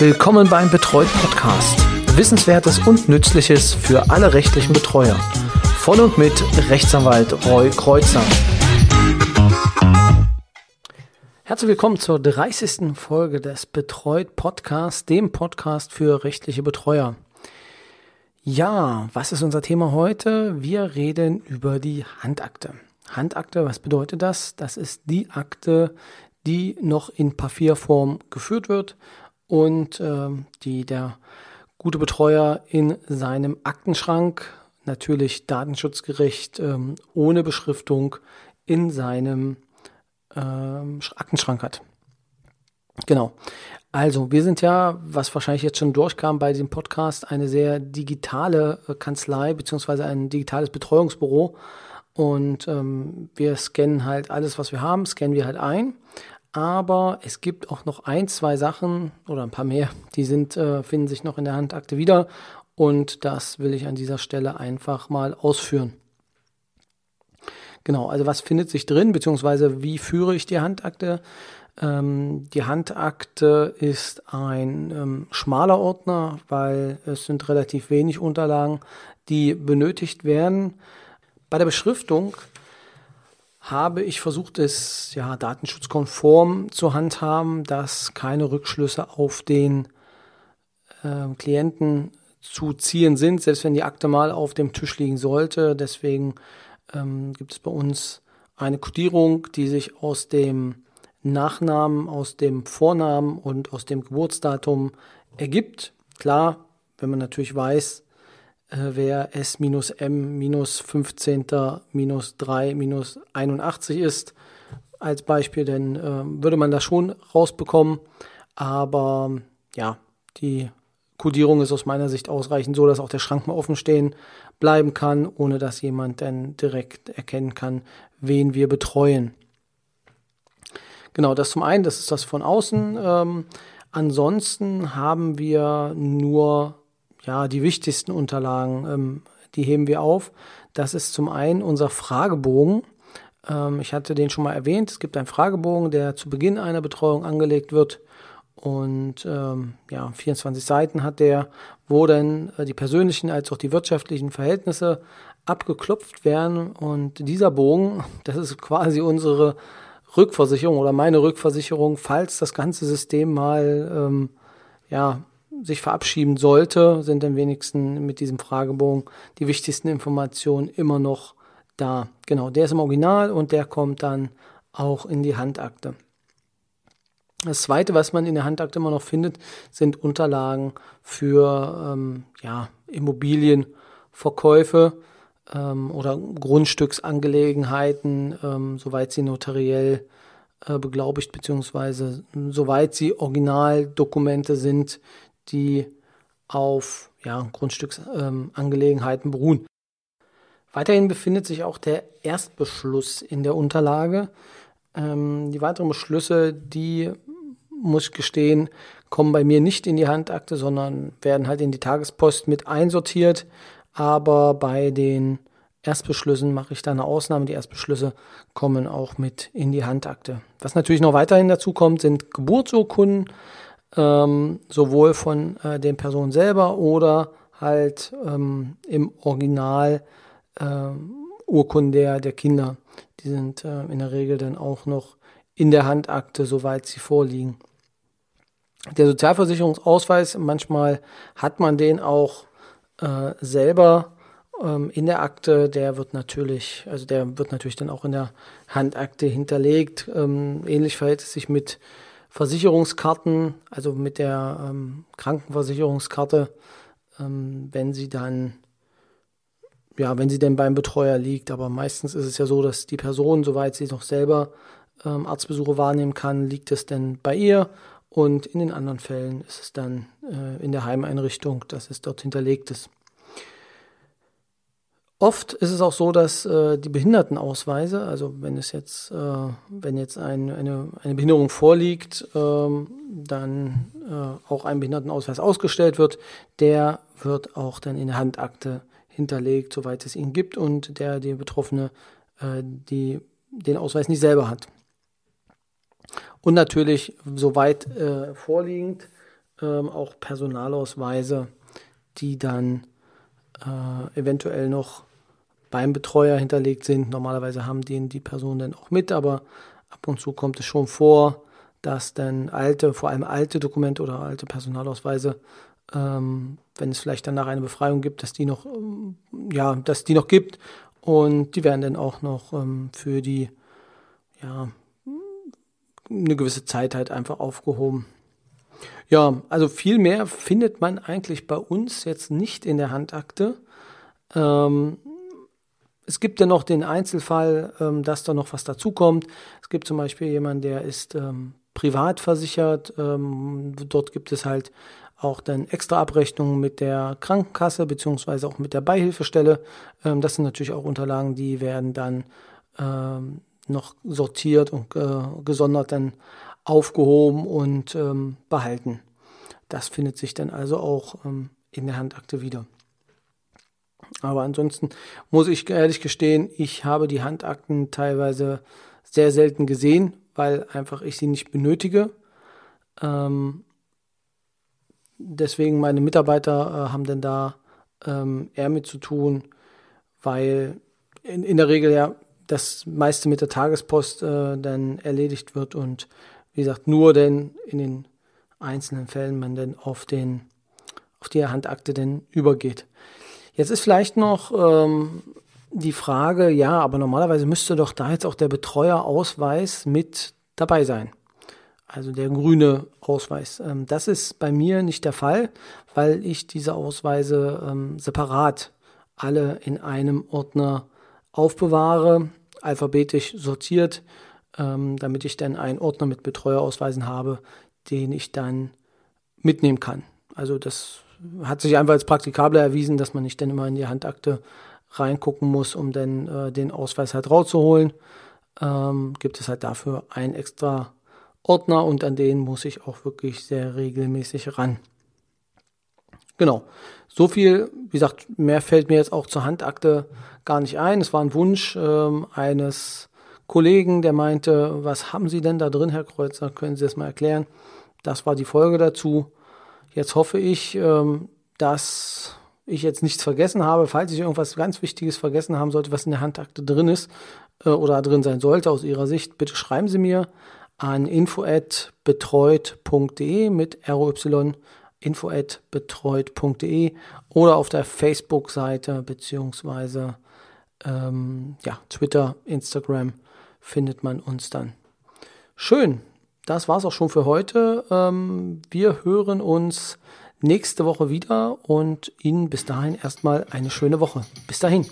Willkommen beim Betreut Podcast. Wissenswertes und Nützliches für alle rechtlichen Betreuer. Von und mit Rechtsanwalt Roy Kreuzer. Herzlich willkommen zur 30. Folge des Betreut Podcasts, dem Podcast für rechtliche Betreuer. Ja, was ist unser Thema heute? Wir reden über die Handakte. Handakte, was bedeutet das? Das ist die Akte, die noch in Papierform geführt wird und äh, die der gute Betreuer in seinem Aktenschrank, natürlich datenschutzgerecht, ähm, ohne Beschriftung, in seinem ähm, Aktenschrank hat. Genau. Also, wir sind ja, was wahrscheinlich jetzt schon durchkam bei diesem Podcast, eine sehr digitale äh, Kanzlei beziehungsweise ein digitales Betreuungsbüro. Und ähm, wir scannen halt alles, was wir haben, scannen wir halt ein. Aber es gibt auch noch ein, zwei Sachen oder ein paar mehr, die sind, äh, finden sich noch in der Handakte wieder. Und das will ich an dieser Stelle einfach mal ausführen. Genau, also was findet sich drin, beziehungsweise wie führe ich die Handakte? Ähm, die Handakte ist ein ähm, schmaler Ordner, weil es sind relativ wenig Unterlagen, die benötigt werden. Bei der Beschriftung habe ich versucht, es ja datenschutzkonform zu handhaben, dass keine Rückschlüsse auf den äh, Klienten zu ziehen sind, selbst wenn die Akte mal auf dem Tisch liegen sollte. Deswegen ähm, gibt es bei uns eine Kodierung, die sich aus dem Nachnamen, aus dem Vornamen und aus dem Geburtsdatum ergibt. Klar, wenn man natürlich weiß, wer S minus M minus 15. minus 3 minus 81 ist, als Beispiel, dann äh, würde man das schon rausbekommen. Aber ja, die Codierung ist aus meiner Sicht ausreichend, so dass auch der Schrank mal offen stehen bleiben kann, ohne dass jemand dann direkt erkennen kann, wen wir betreuen. Genau, das zum einen, das ist das von außen. Ähm, ansonsten haben wir nur ja, die wichtigsten Unterlagen, ähm, die heben wir auf. Das ist zum einen unser Fragebogen. Ähm, ich hatte den schon mal erwähnt. Es gibt einen Fragebogen, der zu Beginn einer Betreuung angelegt wird. Und ähm, ja, 24 Seiten hat der, wo dann äh, die persönlichen als auch die wirtschaftlichen Verhältnisse abgeklopft werden. Und dieser Bogen, das ist quasi unsere Rückversicherung oder meine Rückversicherung, falls das ganze System mal ähm, ja, sich verabschieden sollte, sind dann wenigstens mit diesem Fragebogen die wichtigsten Informationen immer noch da. Genau, der ist im Original und der kommt dann auch in die Handakte. Das zweite, was man in der Handakte immer noch findet, sind Unterlagen für ähm, ja, Immobilienverkäufe ähm, oder Grundstücksangelegenheiten, ähm, soweit sie notariell äh, beglaubigt, beziehungsweise soweit sie Originaldokumente sind, die auf ja, Grundstücksangelegenheiten ähm, beruhen. Weiterhin befindet sich auch der Erstbeschluss in der Unterlage. Ähm, die weiteren Beschlüsse, die muss ich gestehen, kommen bei mir nicht in die Handakte, sondern werden halt in die Tagespost mit einsortiert. Aber bei den Erstbeschlüssen mache ich da eine Ausnahme. Die Erstbeschlüsse kommen auch mit in die Handakte. Was natürlich noch weiterhin dazu kommt, sind Geburtsurkunden, ähm, sowohl von äh, den Personen selber oder halt ähm, im Original äh, Urkunden der, der Kinder. Die sind äh, in der Regel dann auch noch in der Handakte, soweit sie vorliegen. Der Sozialversicherungsausweis, manchmal hat man den auch äh, selber ähm, in der Akte, der wird natürlich, also der wird natürlich dann auch in der Handakte hinterlegt. Ähm, ähnlich verhält es sich mit Versicherungskarten, also mit der ähm, Krankenversicherungskarte, ähm, wenn sie dann, ja, wenn sie denn beim Betreuer liegt. Aber meistens ist es ja so, dass die Person, soweit sie noch selber ähm, Arztbesuche wahrnehmen kann, liegt es denn bei ihr. Und in den anderen Fällen ist es dann äh, in der Heimeinrichtung, dass es dort hinterlegt ist. Oft ist es auch so, dass äh, die Behindertenausweise, also wenn es jetzt, äh, wenn jetzt ein, eine, eine Behinderung vorliegt, ähm, dann äh, auch ein Behindertenausweis ausgestellt wird, der wird auch dann in der Handakte hinterlegt, soweit es ihn gibt und der die Betroffene äh, die, den Ausweis nicht selber hat. Und natürlich soweit äh, vorliegend ähm, auch Personalausweise, die dann äh, eventuell noch beim Betreuer hinterlegt sind. Normalerweise haben den die Personen dann auch mit, aber ab und zu kommt es schon vor, dass dann alte, vor allem alte Dokumente oder alte Personalausweise, ähm, wenn es vielleicht danach eine Befreiung gibt, dass die noch, ähm, ja, dass die noch gibt und die werden dann auch noch ähm, für die, ja, eine gewisse Zeit halt einfach aufgehoben. Ja, also viel mehr findet man eigentlich bei uns jetzt nicht in der Handakte. Ähm, es gibt ja noch den Einzelfall, ähm, dass da noch was dazukommt. Es gibt zum Beispiel jemanden, der ist ähm, privat versichert. Ähm, dort gibt es halt auch dann extra Abrechnungen mit der Krankenkasse beziehungsweise auch mit der Beihilfestelle. Ähm, das sind natürlich auch Unterlagen, die werden dann ähm, noch sortiert und äh, gesondert dann aufgehoben und ähm, behalten. Das findet sich dann also auch ähm, in der Handakte wieder. Aber ansonsten muss ich ehrlich gestehen, ich habe die Handakten teilweise sehr selten gesehen, weil einfach ich sie nicht benötige. Ähm, deswegen meine Mitarbeiter äh, haben denn da ähm, eher mit zu tun, weil in, in der Regel ja das meiste mit der Tagespost äh, dann erledigt wird und wie gesagt, nur denn in den einzelnen Fällen man dann auf den auf die Handakte denn übergeht. Jetzt ist vielleicht noch ähm, die Frage, ja, aber normalerweise müsste doch da jetzt auch der Betreuerausweis mit dabei sein. Also der grüne Ausweis. Ähm, das ist bei mir nicht der Fall, weil ich diese Ausweise ähm, separat alle in einem Ordner aufbewahre, alphabetisch sortiert ähm, damit ich dann einen Ordner mit Betreuerausweisen habe, den ich dann mitnehmen kann. Also das hat sich einfach als praktikabler erwiesen, dass man nicht dann immer in die Handakte reingucken muss, um dann äh, den Ausweis halt rauszuholen. Ähm, gibt es halt dafür einen extra Ordner und an den muss ich auch wirklich sehr regelmäßig ran. Genau. So viel, wie gesagt, mehr fällt mir jetzt auch zur Handakte gar nicht ein. Es war ein Wunsch ähm, eines Kollegen, der meinte, was haben Sie denn da drin, Herr Kreuzer? Können Sie das mal erklären? Das war die Folge dazu. Jetzt hoffe ich, ähm, dass ich jetzt nichts vergessen habe. Falls ich irgendwas ganz Wichtiges vergessen haben sollte, was in der Handakte drin ist äh, oder drin sein sollte aus Ihrer Sicht, bitte schreiben Sie mir an info@betreut.de mit ROY info@betreut.de oder auf der Facebook-Seite beziehungsweise ähm, ja, Twitter, Instagram findet man uns dann. Schön, das war's auch schon für heute. Ähm, wir hören uns nächste Woche wieder und Ihnen bis dahin erstmal eine schöne Woche. Bis dahin.